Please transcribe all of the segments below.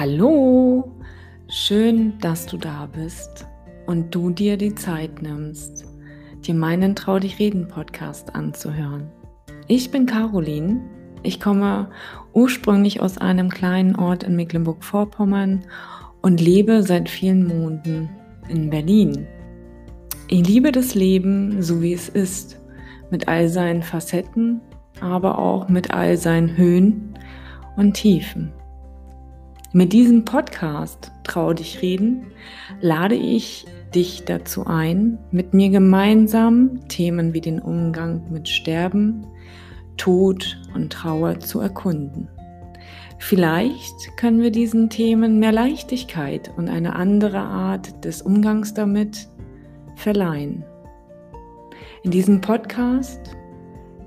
Hallo, schön, dass du da bist und du dir die Zeit nimmst, dir meinen Trau dich reden Podcast anzuhören. Ich bin Caroline, ich komme ursprünglich aus einem kleinen Ort in Mecklenburg-Vorpommern und lebe seit vielen Monaten in Berlin. Ich liebe das Leben so wie es ist, mit all seinen Facetten, aber auch mit all seinen Höhen und Tiefen. Mit diesem Podcast Trau dich reden lade ich dich dazu ein, mit mir gemeinsam Themen wie den Umgang mit Sterben, Tod und Trauer zu erkunden. Vielleicht können wir diesen Themen mehr Leichtigkeit und eine andere Art des Umgangs damit verleihen. In diesem Podcast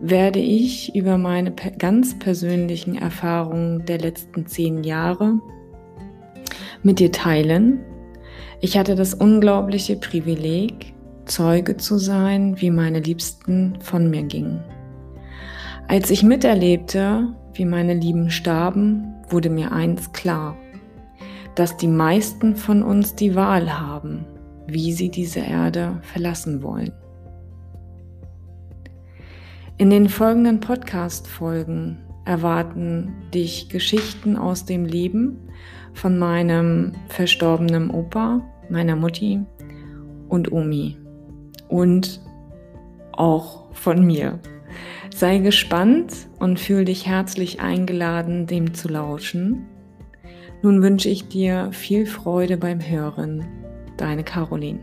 werde ich über meine ganz persönlichen Erfahrungen der letzten zehn Jahre mit dir teilen. Ich hatte das unglaubliche Privileg, Zeuge zu sein, wie meine Liebsten von mir gingen. Als ich miterlebte, wie meine Lieben starben, wurde mir eins klar, dass die meisten von uns die Wahl haben, wie sie diese Erde verlassen wollen. In den folgenden Podcast-Folgen erwarten dich Geschichten aus dem Leben von meinem verstorbenen Opa, meiner Mutti und Omi und auch von mir. Sei gespannt und fühl dich herzlich eingeladen, dem zu lauschen. Nun wünsche ich dir viel Freude beim Hören. Deine Caroline.